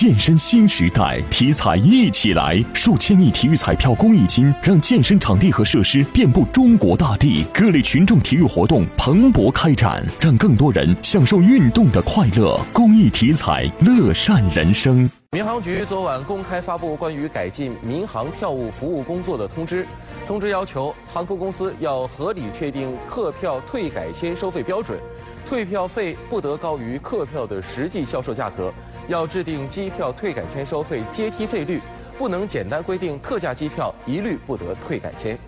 健身新时代，体彩一起来！数千亿体育彩票公益金，让健身场地和设施遍布中国大地，各类群众体育活动蓬勃开展，让更多人享受运动的快乐。公益体彩，乐善人生。民航局昨晚公开发布关于改进民航票务服务工作的通知，通知要求航空公司要合理确定客票退改签收费标准，退票费不得高于客票的实际销售价格，要制定机票退改签收费阶梯费率，不能简单规定特价机票一律不得退改签。